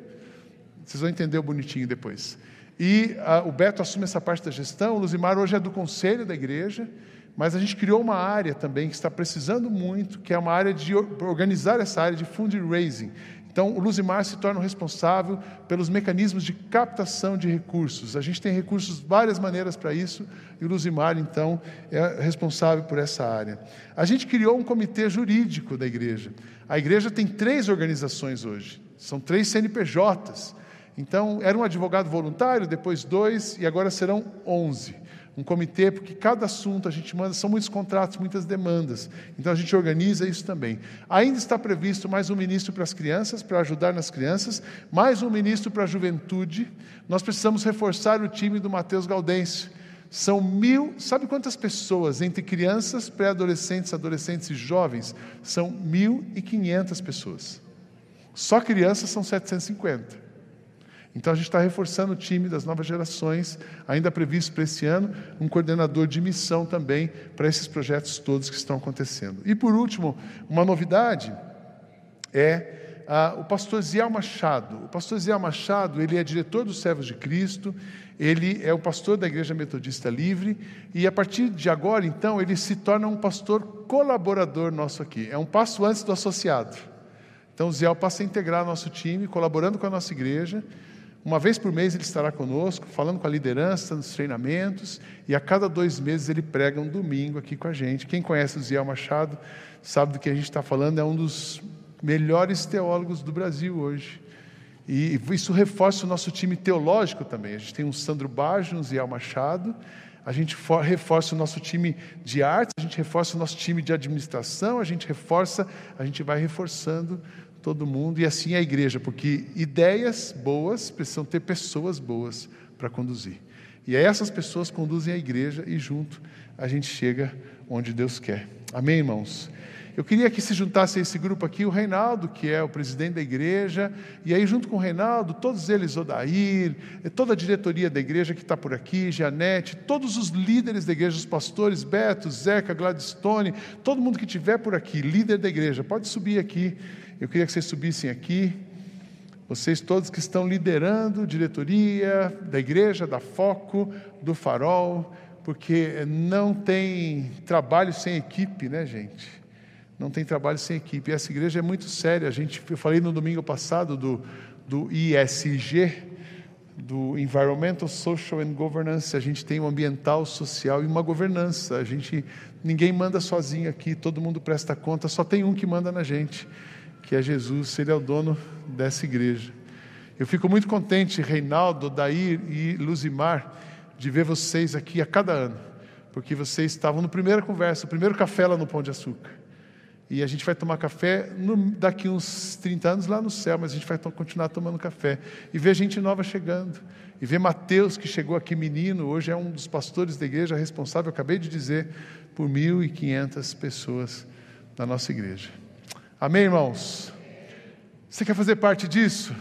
Vocês vão entender o bonitinho depois. E a, o Beto assume essa parte da gestão. O Luzimar hoje é do conselho da igreja. Mas a gente criou uma área também que está precisando muito, que é uma área de organizar essa área de fundraising. Então, o Luzimar se torna o responsável pelos mecanismos de captação de recursos. A gente tem recursos, várias maneiras para isso, e o Luzimar, então, é responsável por essa área. A gente criou um comitê jurídico da igreja. A igreja tem três organizações hoje, são três CNPJs. Então, era um advogado voluntário, depois dois, e agora serão onze um comitê, porque cada assunto a gente manda, são muitos contratos, muitas demandas. Então a gente organiza isso também. Ainda está previsto mais um ministro para as crianças, para ajudar nas crianças, mais um ministro para a juventude. Nós precisamos reforçar o time do Matheus Gaudêncio. São mil, sabe quantas pessoas entre crianças, pré-adolescentes, adolescentes e jovens? São mil e quinhentas pessoas. Só crianças são 750. Então a gente está reforçando o time das novas gerações, ainda previsto para esse ano, um coordenador de missão também para esses projetos todos que estão acontecendo. E por último, uma novidade é ah, o pastor Ziel Machado. O pastor Ziel Machado, ele é diretor dos Servos de Cristo, ele é o pastor da Igreja Metodista Livre e a partir de agora, então, ele se torna um pastor colaborador nosso aqui. É um passo antes do associado. Então, o Ziel passa a integrar nosso time, colaborando com a nossa igreja uma vez por mês ele estará conosco, falando com a liderança nos treinamentos, e a cada dois meses ele prega um domingo aqui com a gente. Quem conhece o Ziel Machado sabe do que a gente está falando, é um dos melhores teólogos do Brasil hoje. E isso reforça o nosso time teológico também. A gente tem um Sandro Baggio, um Ziel Machado, a gente reforça o nosso time de arte, a gente reforça o nosso time de administração, a gente reforça, a gente vai reforçando todo mundo, e assim é a igreja, porque ideias boas precisam ter pessoas boas para conduzir. E essas pessoas conduzem a igreja e junto a gente chega onde Deus quer. Amém, irmãos? Eu queria que se juntasse a esse grupo aqui o Reinaldo, que é o presidente da igreja, e aí junto com o Reinaldo, todos eles, Odair, toda a diretoria da igreja que está por aqui, Janete, todos os líderes da igreja, os pastores, Beto, Zeca, Gladstone, todo mundo que estiver por aqui, líder da igreja, pode subir aqui eu queria que vocês subissem aqui, vocês todos que estão liderando diretoria da igreja, da Foco, do Farol, porque não tem trabalho sem equipe, né, gente? Não tem trabalho sem equipe. E essa igreja é muito séria. A gente, eu falei no domingo passado do, do ISG, do Environmental, Social and Governance. A gente tem um ambiental, social e uma governança. A gente, ninguém manda sozinho aqui, todo mundo presta conta, só tem um que manda na gente que é Jesus, ele é o dono dessa igreja. Eu fico muito contente, Reinaldo, Dair e Luzimar, de ver vocês aqui a cada ano, porque vocês estavam no primeira conversa, o primeiro café lá no Pão de Açúcar. E a gente vai tomar café no, daqui uns 30 anos lá no céu, mas a gente vai continuar tomando café. E ver gente nova chegando. E ver Mateus, que chegou aqui menino, hoje é um dos pastores da igreja responsável, acabei de dizer, por 1.500 pessoas na nossa igreja. Amém, irmãos? Você quer fazer parte disso?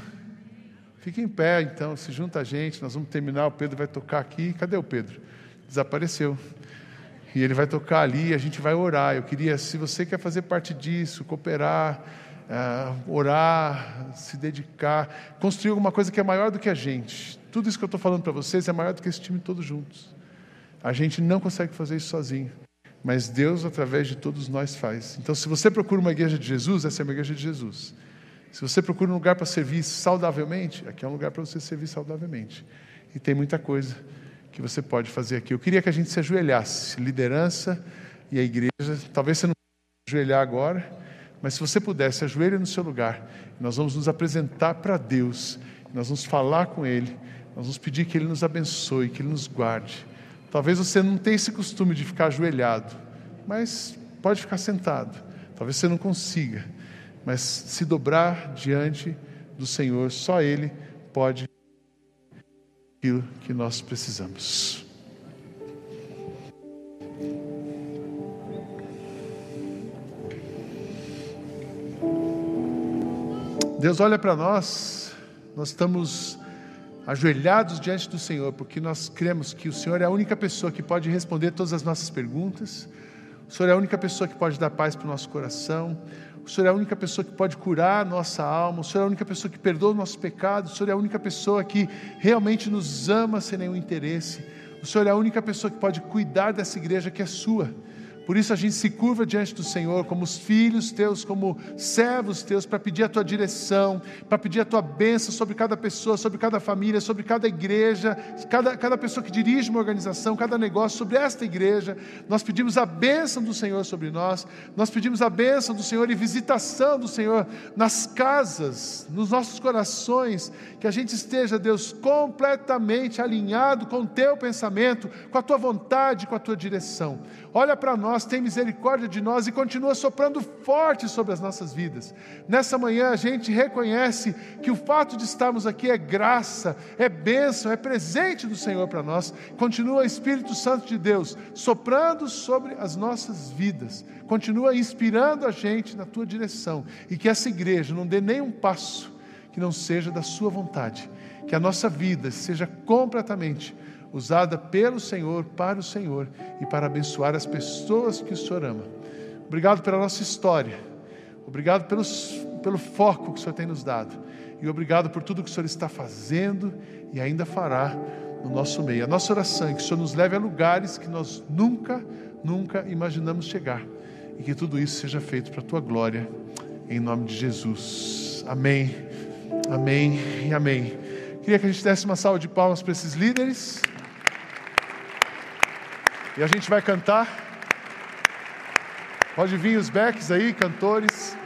Fique em pé, então, se junta a gente, nós vamos terminar, o Pedro vai tocar aqui. Cadê o Pedro? Desapareceu. E ele vai tocar ali, a gente vai orar. Eu queria, se você quer fazer parte disso, cooperar, uh, orar, se dedicar, construir alguma coisa que é maior do que a gente. Tudo isso que eu estou falando para vocês é maior do que esse time todos juntos. A gente não consegue fazer isso sozinho, mas Deus, através de todos nós, faz. Então, se você procura uma igreja de Jesus, essa é uma igreja de Jesus. Se você procura um lugar para servir saudavelmente, aqui é um lugar para você servir saudavelmente. E tem muita coisa que você pode fazer aqui. Eu queria que a gente se ajoelhasse, liderança e a igreja. Talvez você não possa ajoelhar agora, mas se você pudesse, ajoelhe no seu lugar. Nós vamos nos apresentar para Deus, nós vamos falar com Ele, nós vamos pedir que Ele nos abençoe, que Ele nos guarde. Talvez você não tenha esse costume de ficar ajoelhado, mas pode ficar sentado. Talvez você não consiga mas se dobrar diante do Senhor, só Ele pode aquilo que nós precisamos. Deus olha para nós, nós estamos ajoelhados diante do Senhor, porque nós cremos que o Senhor é a única pessoa que pode responder todas as nossas perguntas, o Senhor é a única pessoa que pode dar paz para o nosso coração, o Senhor é a única pessoa que pode curar a nossa alma, o Senhor é a única pessoa que perdoa os nossos pecados, o Senhor é a única pessoa que realmente nos ama sem nenhum interesse, o Senhor é a única pessoa que pode cuidar dessa igreja que é sua. Por isso a gente se curva diante do Senhor, como os filhos teus, como servos teus, para pedir a tua direção, para pedir a tua bênção sobre cada pessoa, sobre cada família, sobre cada igreja, cada, cada pessoa que dirige uma organização, cada negócio, sobre esta igreja. Nós pedimos a bênção do Senhor sobre nós, nós pedimos a bênção do Senhor e visitação do Senhor nas casas, nos nossos corações, que a gente esteja, Deus, completamente alinhado com o teu pensamento, com a tua vontade, com a tua direção. Olha para nós, tem misericórdia de nós e continua soprando forte sobre as nossas vidas. Nessa manhã a gente reconhece que o fato de estarmos aqui é graça, é bênção, é presente do Senhor para nós. Continua Espírito Santo de Deus soprando sobre as nossas vidas. Continua inspirando a gente na tua direção e que essa igreja não dê nenhum passo que não seja da sua vontade. Que a nossa vida seja completamente usada pelo Senhor, para o Senhor e para abençoar as pessoas que o Senhor ama. Obrigado pela nossa história, obrigado pelos, pelo foco que o Senhor tem nos dado e obrigado por tudo que o Senhor está fazendo e ainda fará no nosso meio. A nossa oração é que o Senhor nos leve a lugares que nós nunca, nunca imaginamos chegar e que tudo isso seja feito para a tua glória, em nome de Jesus. Amém, amém e amém. Queria que a gente desse uma salva de palmas para esses líderes. E a gente vai cantar. Pode vir os backs aí, cantores.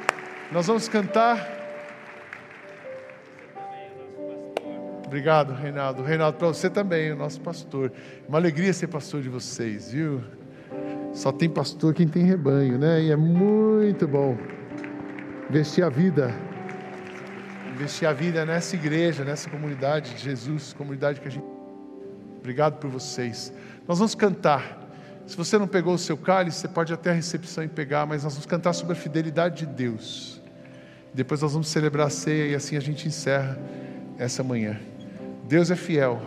Nós vamos cantar. Obrigado, Reinaldo. Reinaldo, para você também, o nosso pastor. Uma alegria ser pastor de vocês, viu? Só tem pastor quem tem rebanho, né? E é muito bom investir a vida, investir a vida nessa igreja, nessa comunidade de Jesus, comunidade que a gente. Obrigado por vocês. Nós vamos cantar. Se você não pegou o seu cálice, você pode até a recepção e pegar, mas nós vamos cantar sobre a fidelidade de Deus. Depois nós vamos celebrar a ceia e assim a gente encerra essa manhã. Deus é fiel,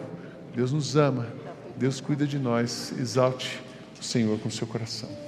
Deus nos ama, Deus cuida de nós. Exalte o Senhor com o seu coração.